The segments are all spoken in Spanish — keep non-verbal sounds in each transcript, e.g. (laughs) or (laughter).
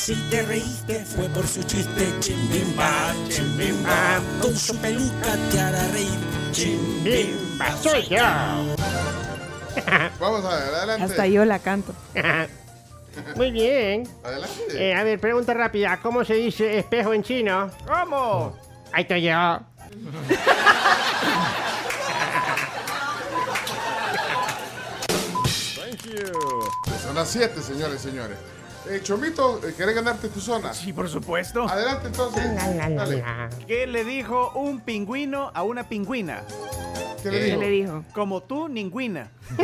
Si te reíste fue por su chiste, chimbimba, chimbimba. Con su peluca te hará reír, chimbimba. Soy yo. Vamos a ver, adelante. Hasta yo la canto. (laughs) Muy bien. Adelante. Eh, a ver, pregunta rápida. ¿Cómo se dice espejo en chino? ¿Cómo? Ahí estoy yo. Thank you. Son las 7, señores y señores. Eh, Chomito, eh, ¿querés ganarte tu zona? Sí, por supuesto. Adelante entonces. La, la, la. ¿Qué le dijo un pingüino a una pingüina? ¿Qué le ¿Qué dijo? le dijo? Como tú, ningüina. (laughs)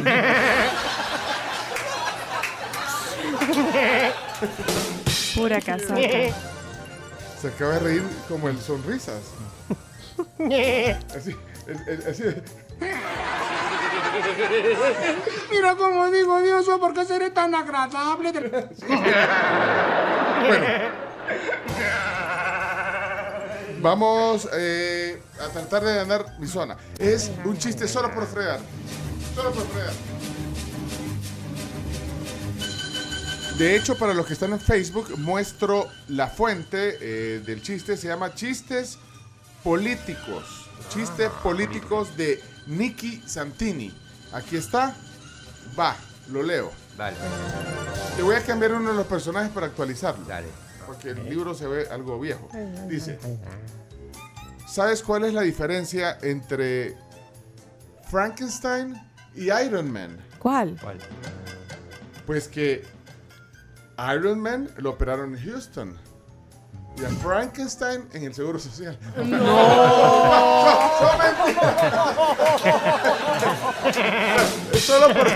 Pura casaca. Se acaba de reír como el sonrisas. (laughs) Así, el- el- así. Mira cómo digo, Dios, ¿por qué seré tan agradable? Bueno. Vamos eh, a tratar de ganar mi zona. Es un chiste solo por fregar. Solo por fregar. De hecho, para los que están en Facebook, muestro la fuente eh, del chiste. Se llama Chistes Políticos. Chistes Políticos de Nicky Santini. Aquí está. Va, lo leo. Dale, Le voy a cambiar uno de los personajes para actualizarlo. dale. Porque el libro se ve algo viejo. Dice, ¿sabes cuál es la diferencia entre Frankenstein y Iron Man? ¿Cuál? ¿Cuál? Pues que Iron Man lo operaron en Houston. Y a Frankenstein en el Seguro Social. ¡No! (laughs) es solo por...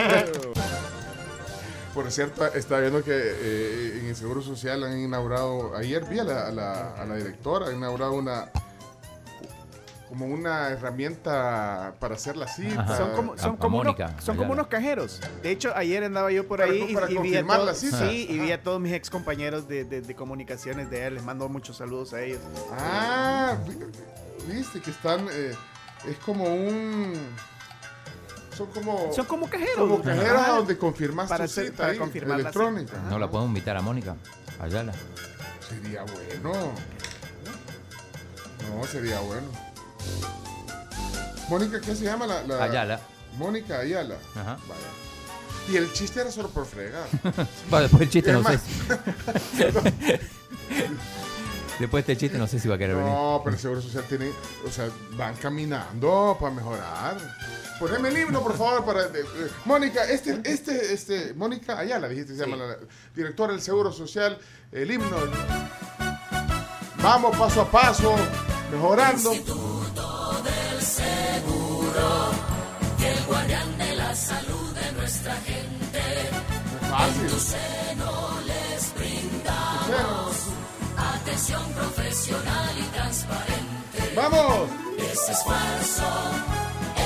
Por cierto, estaba viendo que eh, en el Seguro Social han inaugurado, ayer vi a la, a la- a la directora, han inaugurado una como una herramienta para hacer la cita. Ajá. Son como, son unos, Mónica, son como unos cajeros. De hecho, ayer andaba yo por Para- ahí y- para y, vi a todos, sí, y vi a todos mis ex compañeros de, de- de comunicaciones de él. Les mando muchos saludos a ellos. Ah, vi- viste que están, eh, es como un, son como, Son como cajeros. como cajeras Ajá. donde confirmas Para tu hacer- cita para ahí, confirmar la electrónica. cita. ¿No la podemos invitar a Mónica? Ayala. Sería bueno. No, sería bueno. Mónica, ¿qué se llama la? la- Ayala. Mónica Ayala. Ajá. Vaya. Y el chiste era solo por fregar. (laughs) Va, después el chiste no sé. (laughs) Después de este chiste no sé si va a querer venir. No, pero el Seguro Social tiene, o sea, van caminando para mejorar. Poneme el himno, por favor, para... eh, eh, Mónica, este, este, este, Mónica Ayala, dijiste, se llama la directora del Seguro Social, el himno. Vamos paso a paso, mejorando. No es fácil. Atención profesional y transparente. ¡Vamos! Es esfuerzo,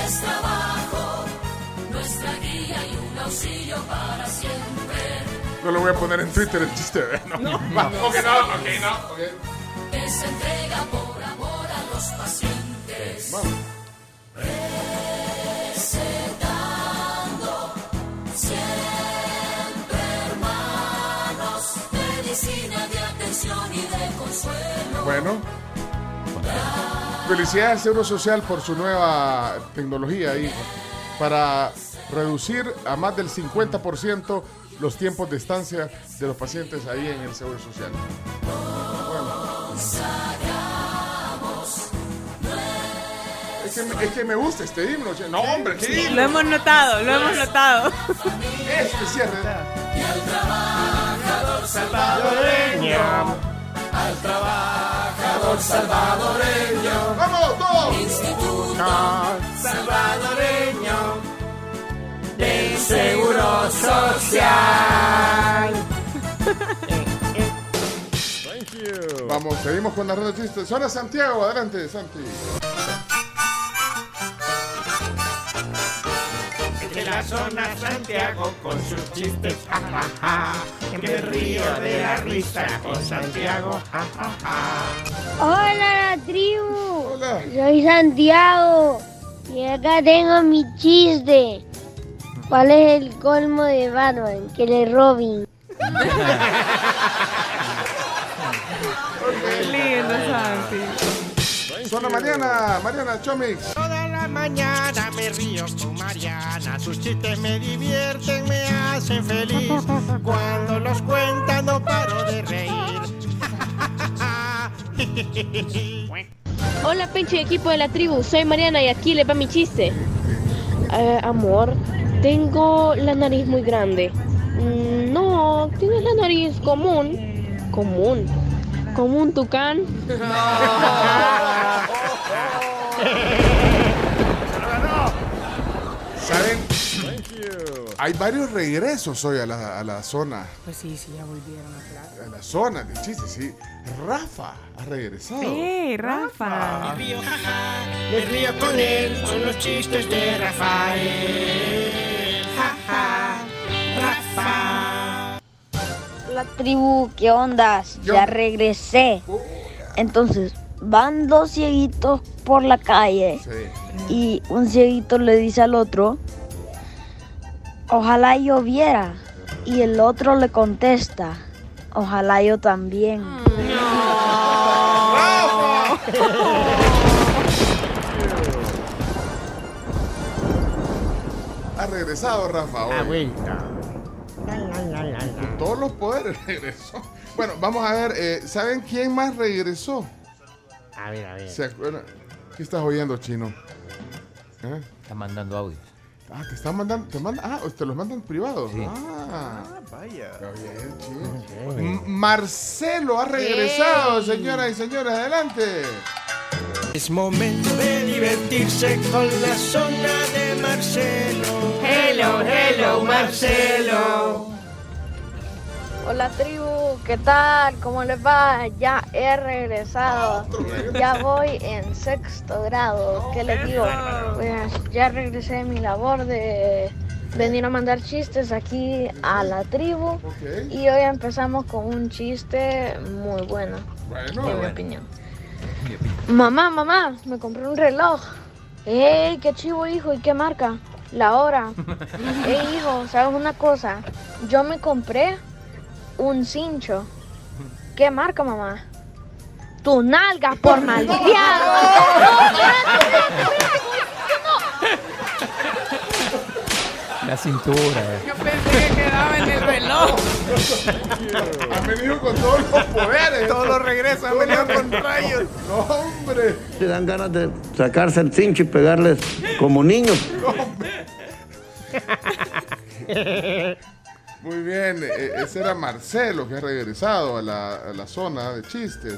es trabajo, nuestra guía y un auxilio para siempre. No lo voy a poner en Twitter el chiste, ¿eh? No, no. Ok, no, ok, no. ok. Que se entrega por amor a los pacientes. Vamos. Medicina de atención y de consuelo. Bueno. Felicidades al Seguro Social por su nueva tecnología ahí para reducir a más del 50% los tiempos de estancia de los pacientes ahí en el Seguro Social. Bueno. Es que, me- es que me gusta este himno. No, hombre, qué himno. Lo hemos notado, lo hemos notado. Este cierre. Salvadoreño. Al trabajador salvadoreño, ¡Vamos, todos! Instituto Salvadoreño. Del Seguro Social. Va, vamos, seguimos con la ronda de chistes. Zona Santiago, adelante, Santi. De la zona Santiago con sus chistes, ja, ja, ja. Que me río de la risa con Santiago, ja, ja, ja. Hola, la tribu. Hola. Soy Santiago. Y acá tengo mi chiste. ¿Cuál es el colmo de Batman? Que le Robin. Qué lindo, Santi. Zona Mariana, Mariana Chomix. Toda la mañana me río con Mariana, sus chistes me divierten, me hacen feliz. Cuando los cuenta no paro de reír. (laughs) Hola, Pencho y equipo de la tribu. Soy Mariana y aquí le va mi chiste. Eh, amor, tengo la nariz muy grande. "Mm, no, tienes la nariz común. Común. Como un tucán. ¿Saben? (laughs) (laughs) Hay varios regresos hoy a la, a la zona. Pues sí, sí, ya volvieron a hablar. A la zona de chistes, sí. Rafa ha regresado. ¡Eh, Rafa! Río, jaja, me río con él, con los chistes de Rafael. Jaja, Rafa. La tribu, ¿qué ondas? Yo- Ya regresé. Entonces, van dos cieguitos por la calle Sí. y un cieguito le dice al otro, ojalá yo viera. Y el otro le contesta, ojalá yo también. Ha regresado Rafa hoy. Ah. Con todos los poderes (laughs) regresó. Bueno, vamos a ver, eh, ¿saben quién más regresó? A ver, a ver. ¿Se acuerdan? ¿Qué estás oyendo, chino? ¿Eh? Está mandando audios. Ah, te están mandando, te mandan, ah, te los mandan privados. Sí. Ah, vaya. Marcelo ha regresado, señoras y señores, adelante. Es momento de divertirse con la zona de Marcelo. Hello, hello, Marcelo. Hola tribu, ¿qué tal? ¿Cómo les va? Ya he regresado. Ya voy en sexto grado. ¿Qué les digo? Pues ya regresé de mi labor de venir a mandar chistes aquí a la tribu. Y hoy empezamos con un chiste muy bueno, Bueno, en mi opinión. Mamá, mamá, me compré un reloj. ¡Ey, qué chivo, hijo! ¿Y qué marca? La hora. (laughs) ¡Ey, hijo! ¿Sabes una cosa? Yo me compré un cincho. ¿Qué marca, mamá? Tu nalga por (laughs) malcriado. La cintura. eh. Yo pensé que quedaba en el reloj. han venido con todos los poderes. Todos los regresos han venido con rayos. No, hombre. Te dan ganas de sacarse el cincho y pegarles como niños. (laughs) Muy bien, eh, ese era Marcelo que ha regresado a la, a la zona de chistes.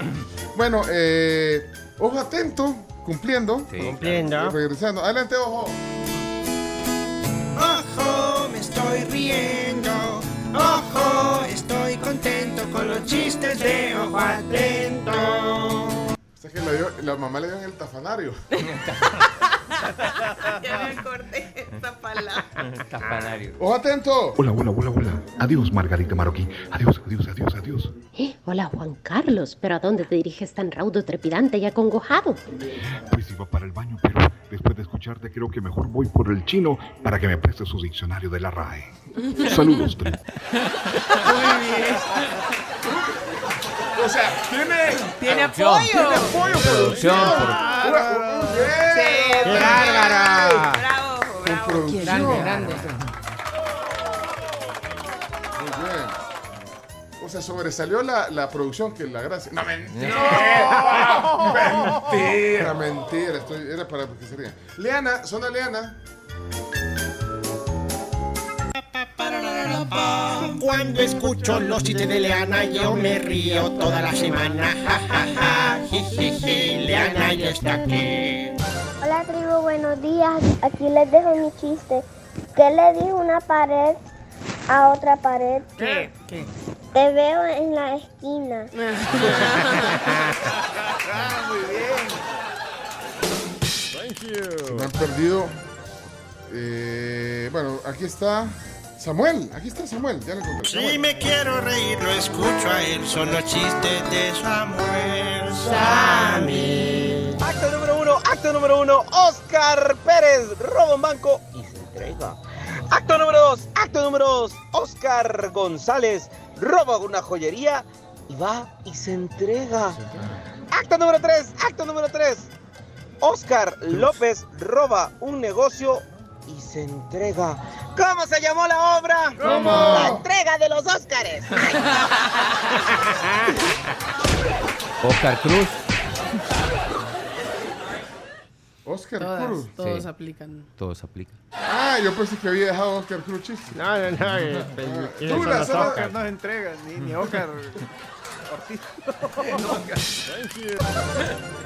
Bueno, eh, ojo atento, cumpliendo. Sí, Cumpliendo. Regresando. Adelante, ojo. Ojo, me estoy riendo. Ojo, estoy contento con los chistes de ojo atento. O sea que la, dio- la mamá le dio en el tafanario. (laughs) Ya me acordé esta palabra. (laughs) Taspanario. Ojo atento. Hola, hola, hola, hola. Adiós, Margarita Marroquí. Adiós, adiós, adiós, adiós. Eh, hola Juan Carlos, pero ¿a dónde te diriges tan raudo, trepidante y acongojado? Pues iba para el baño, pero después de escucharte creo que mejor voy por el chino para que me preste su diccionario de la RAE. Saludos, tribu. O sea, tiene. Tiene apoyo. apoyo, Producción, producción. Sí, Bien. ¡Qué bárbara! Bravo, Con bravo. Producción. Grande, grande. Muy bien. O sea, sobresalió la, la producción que la gracia. No, mentira. (laughs) mentira, mentira. Estoy, era para que se rían. Leana, zona Leana. Cuando escucho los chistes de Leana, yo me río toda la semana. Ja, ja, ja. Ji, ji, ji. Leana ya está aquí. Hola tribu, buenos días. Aquí les dejo mi chiste. ¿Qué le dijo una pared a otra pared? ¿Qué? ¿Qué? Te veo en la esquina. (laughs) Muy bien. Thank you. Me han perdido. eh, bueno, aquí está Samuel. Aquí está Samuel. Ya lo encontré. Si me quiero reír, lo escucho a él. Son los chistes de Samuel Sammy. Acto número uno, Oscar Pérez roba un banco y se entrega. Acto número dos, acto número dos, Oscar González roba una joyería y va y se entrega. Acto número tres, acto número tres, Oscar López roba un negocio y se entrega. ¿Cómo se llamó la obra? ¿Cómo? La entrega de los Óscares. (laughs) Oscar Cruz. Oscar Todas, Cruz. todos Sí. aplican. Todo se aplica. Ah, yo pensé que había dejado Oscar Cruz chiste. No, no, no. eh, (laughs) pues, ¿quiénes son Douglas, los ah, Oscar? No se entrega, ni, ni Oscar (laughs) Ortiz. (laughs)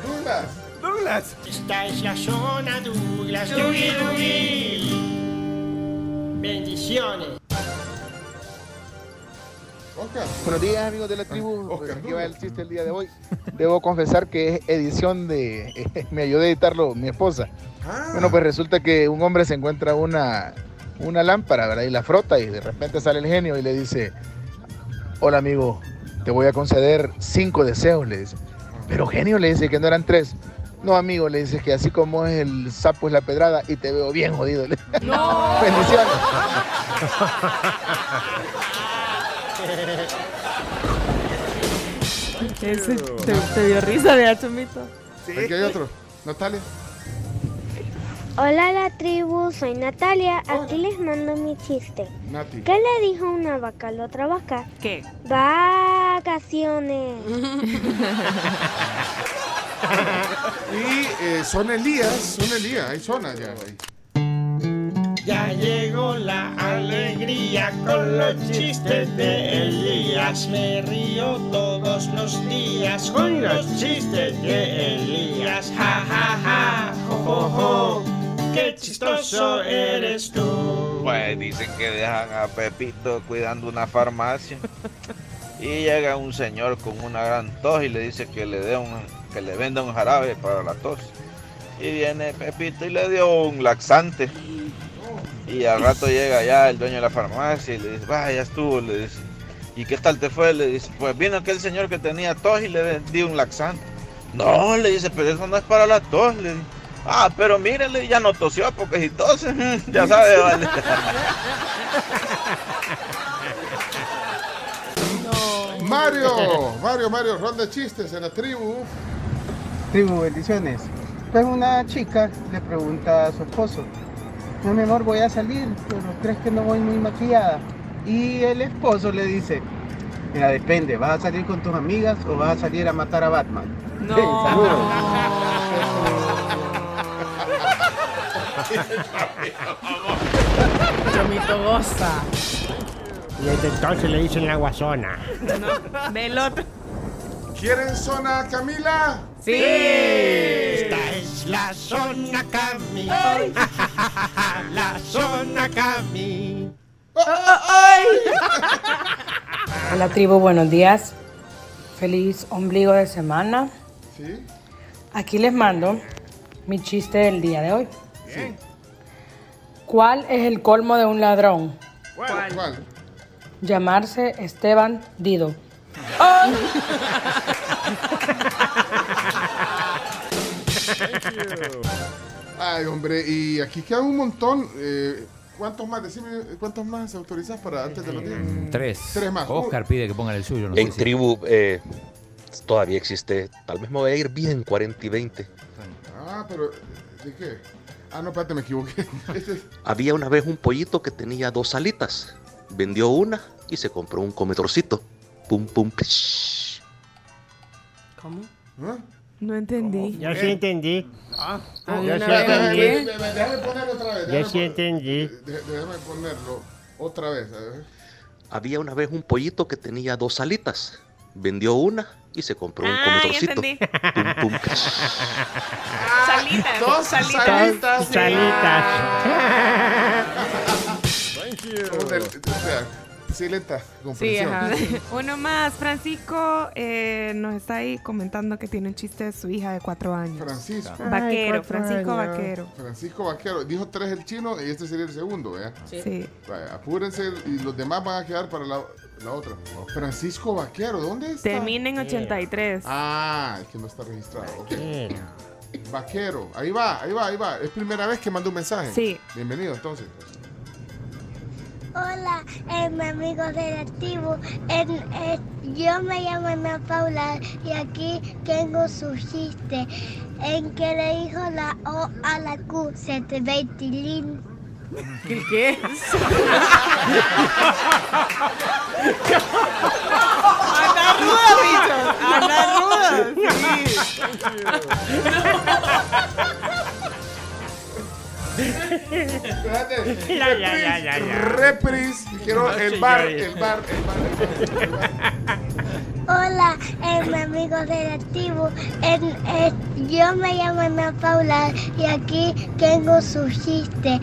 Douglas. Douglas. Esta es la zona Douglas. Dougie. Bendiciones. Oscar. Buenos días amigos de la tribu, aquí va el chiste el día de hoy. Debo confesar que es edición de, (laughs) me ayudó a editarlo mi esposa. Bueno, pues resulta que un hombre se encuentra una, una lámpara, ¿verdad? Y la frota y de repente sale el genio y le dice, hola amigo, te voy a conceder cinco deseos, le dice. Pero genio le dice que no eran tres. No, amigo, le dice que así como es el sapo es la pedrada y te veo bien jodido. le- (laughs) Bendiciones. (laughs) Ese te, te dio risa, de Chomito? Aquí hay otro. Natalia. Hola la tribu, soy Natalia. Aquí les mando mi chiste. Nati. ¿Qué le dijo una vaca a la otra vaca? ¿Qué? Vacaciones. (laughs) Y eh, son Elías. Son Elías. Hay zona ya. ahí. Ya llegó la alegría con los chistes de Elías. Me río todos los días con los chistes de Elías. Ja, ja, ja, jo, jo, jo. Qué chistoso eres tú. Pues dicen que dejan a Pepito cuidando una farmacia. Y llega un señor con una gran tos y le dice que le dé un, que le venda un jarabe para la tos. Y viene Pepito y le dio un laxante. Y al rato llega ya el dueño de la farmacia y le dice, vaya, ya estuvo, le dice. ¿Y qué tal te fue? Le dice, pues vino aquel señor que tenía tos y le di un laxante. No, le dice, pero eso no es para la tos, le dice. Ah, pero mírele, ya no tosió porque si tose, (laughs) ya sabe, vale. (laughs) Mario. Mario, Mario. Ronda de chistes en la tribu. Tribu, bendiciones. Pues una chica le pregunta a su esposo, no mi amor, voy a salir, pero ¿crees que no voy muy maquillada? Y el esposo le dice, mira, depende, ¿vas a salir con tus amigas o vas a salir a matar a Batman? No. (laughs) Chomito goza. Y desde entonces le dicen la guasona. No, otro. ¿Quieren zona, Camila? Sí. Esta es la zona Cami. (laughs) La zona Cami. Hola tribu, buenos días. Feliz ombligo de semana. Sí. Aquí les mando mi chiste del día de hoy. ¿Cuál es el colmo de un ladrón? ¿Cuál? ¿Cuál? Llamarse Esteban Dido. (laughs) Ay, hombre, y aquí quedan un montón. eh, ¿Cuántos más? Decime, ¿cuántos más autorizas para antes de los días? Tres. Tres más. Oscar pide que pongan el suyo. No en sé si- tribu eh, todavía existe. Tal vez me voy a ir bien 40 y 20. Ah, pero ¿de qué? Ah, no, espérate, me equivoqué. (laughs) Había una vez un pollito que tenía dos alitas. Vendió una y se compró un comedorcito. Pum, pum, plish. ¿Cómo? ¿Ah? No entendí. Yo sí entendí. Ah, Yo sí entendí. Déjame déjame ponerlo otra vez. Yo sí entendí. dé- Déjame ponerlo otra vez. Había una vez un pollito que tenía dos alitas. Vendió una y se compró un Ah, ya comedorcito. Pum, (laughs) pum. (laughs) Salitas. Dos salitas. salitas. Salitas. (laughs) O sea, sí, lenta. Sí, comprensión. ajá. Uno (laughs) más. Francisco eh, nos está ahí comentando que tiene un chiste de su hija de cuatro años. Francisco. Vaquero, Ay, Francisco años. Vaquero. Francisco Vaquero. Dijo tres el chino y este sería el segundo, ¿verdad? Sí. Sí. Vaya, apúrense y los demás van a quedar para la, la otra. Francisco Vaquero, ¿dónde está? Termina en 83. Ah, es que no está registrado. ok. Vaquero. Ahí va, ahí va, ahí va. Es primera vez que mando un mensaje. Sí. Bienvenido, entonces. Hola, eh, mi amigo de la tribu. En- eh, yo me llamo Ana Paula y aquí tengo su chiste. En que le dijo la O a la Q, se te ve tilín. ¿Qué? ¿Qué? ¡Anda ruda, bicho! ¡Anda ruda! (laughs) Espérate. Ya, ya, ya, ya, ya. Repris. Quiero No, el bar, el bar, el bar, el bar. Hola, eh, mi amigo de la tribu. Eh, yo me llamo Ana Paula y aquí tengo su chiste.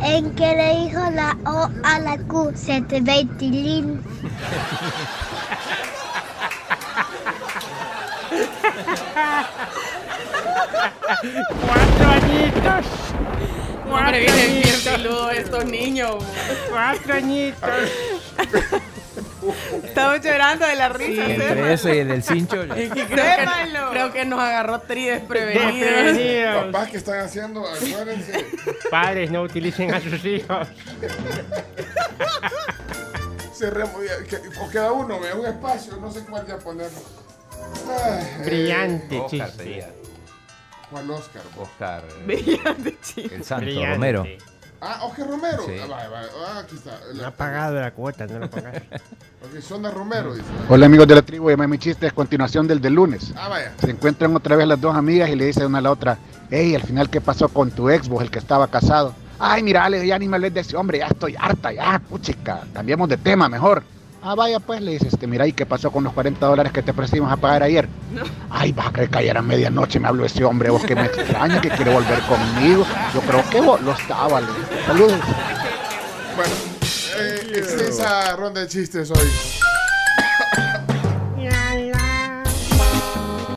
En que le dijo la O a la Q, se te ve tilín. (laughs) Cuatro añitos. Hombre, vienen bien peludos estos niños. Cuatro añitos. Estamos llorando de la risa. Entre ese y el del cincho. Es que creo, que, creo que nos agarró tri desprevenidos. Desprevenidos. Papás, ¿qué están haciendo? Acuérdense. Padres, no utilicen a sus hijos. Que- o queda uno, un espacio, no sé cuál ya poner. Ay, eh, Brillante chiste. ¿Cuál Oscar? Oscar. eh, Brillante (laughs) chiste. El Santo Brillante. Romero. Ah, Oscar Romero. Sí. Ah, vaya. Ah, aquí está. No La- ha pagado la cuota, no lo pagas. (laughs) Ok, Sonda Romero, dice. Hola amigos de la tribu, llama mi chiste es continuación del del lunes. Ah, vaya. Se encuentran otra vez las dos amigas y le dice una a la otra, hey, al final qué pasó con tu ex, vos, el que estaba casado. Ay, mira, le ya ni me hables de ese hombre, ya estoy harta, ya, puchica, cambiemos de tema mejor. Ah, vaya pues, le dice, este, mira, ¿y qué pasó con los 40 dólares que te ofrecimos a pagar ayer? Ay, vas a creer que ayer a medianoche me habló ese hombre, vos que me extraña, que quiere volver conmigo. Yo creo que vos lo estaba. Saludos. Bueno, eh, es esa ronda de chistes hoy.